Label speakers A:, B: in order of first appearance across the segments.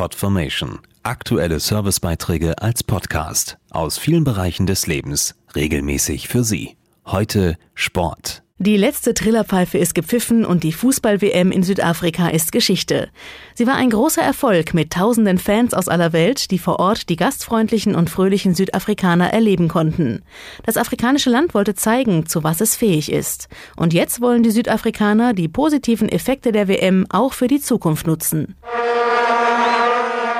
A: Podformation. Aktuelle Servicebeiträge als Podcast aus vielen Bereichen des Lebens, regelmäßig für Sie. Heute Sport.
B: Die letzte Trillerpfeife ist gepfiffen und die Fußball-WM in Südafrika ist Geschichte. Sie war ein großer Erfolg mit tausenden Fans aus aller Welt, die vor Ort die gastfreundlichen und fröhlichen Südafrikaner erleben konnten. Das afrikanische Land wollte zeigen, zu was es fähig ist. Und jetzt wollen die Südafrikaner die positiven Effekte der WM auch für die Zukunft nutzen.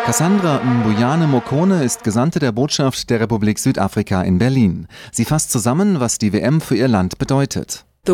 C: Cassandra Mbuyane Mokone ist Gesandte der Botschaft der Republik Südafrika in Berlin. Sie fasst zusammen, was die WM für ihr Land bedeutet.
B: Die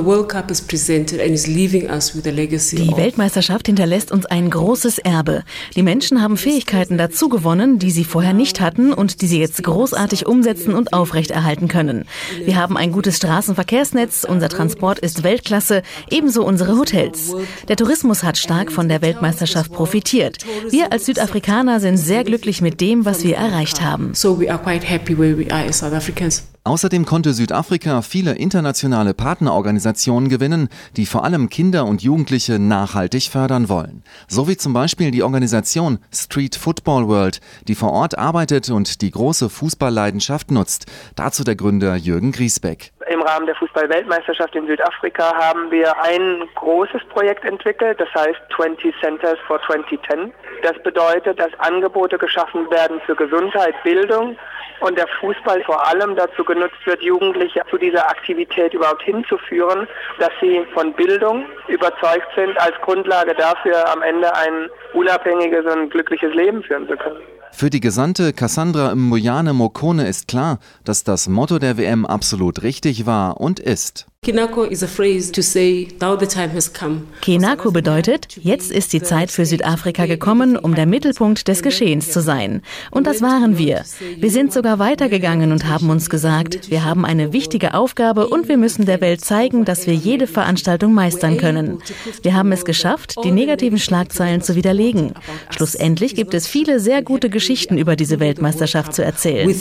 B: Weltmeisterschaft hinterlässt uns ein großes Erbe. Die Menschen haben Fähigkeiten dazu gewonnen, die sie vorher nicht hatten und die sie jetzt großartig umsetzen und aufrechterhalten können. Wir haben ein gutes Straßenverkehrsnetz, unser Transport ist Weltklasse, ebenso unsere Hotels. Der Tourismus hat stark von der Weltmeisterschaft profitiert. Wir als Südafrikaner sind sehr glücklich mit dem, was wir erreicht haben. So we are quite happy where we are as South Africans.
C: Außerdem konnte Südafrika viele internationale Partnerorganisationen gewinnen, die vor allem Kinder und Jugendliche nachhaltig fördern wollen. So wie zum Beispiel die Organisation Street Football World, die vor Ort arbeitet und die große Fußballleidenschaft nutzt. Dazu der Gründer Jürgen Griesbeck.
D: Im Rahmen der Fußball-Weltmeisterschaft in Südafrika haben wir ein großes Projekt entwickelt, das heißt 20 Centers for 2010. Das bedeutet, dass Angebote geschaffen werden für Gesundheit, Bildung und der Fußball vor allem dazu genutzt wird, Jugendliche zu dieser Aktivität überhaupt hinzuführen, dass sie von Bildung überzeugt sind, als Grundlage dafür am Ende ein unabhängiges und glückliches Leben führen zu können.
C: Für die Gesandte Cassandra Mbuyane Mokone ist klar, dass das Motto der WM absolut richtig war und ist.
B: Kenako bedeutet, jetzt ist die Zeit für Südafrika gekommen, um der Mittelpunkt des Geschehens zu sein. Und das waren wir. Wir sind sogar weitergegangen und haben uns gesagt, wir haben eine wichtige Aufgabe und wir müssen der Welt zeigen, dass wir jede Veranstaltung meistern können. Wir haben es geschafft, die negativen Schlagzeilen zu widerlegen. Schlussendlich gibt es viele sehr gute Geschichten über diese Weltmeisterschaft zu erzählen.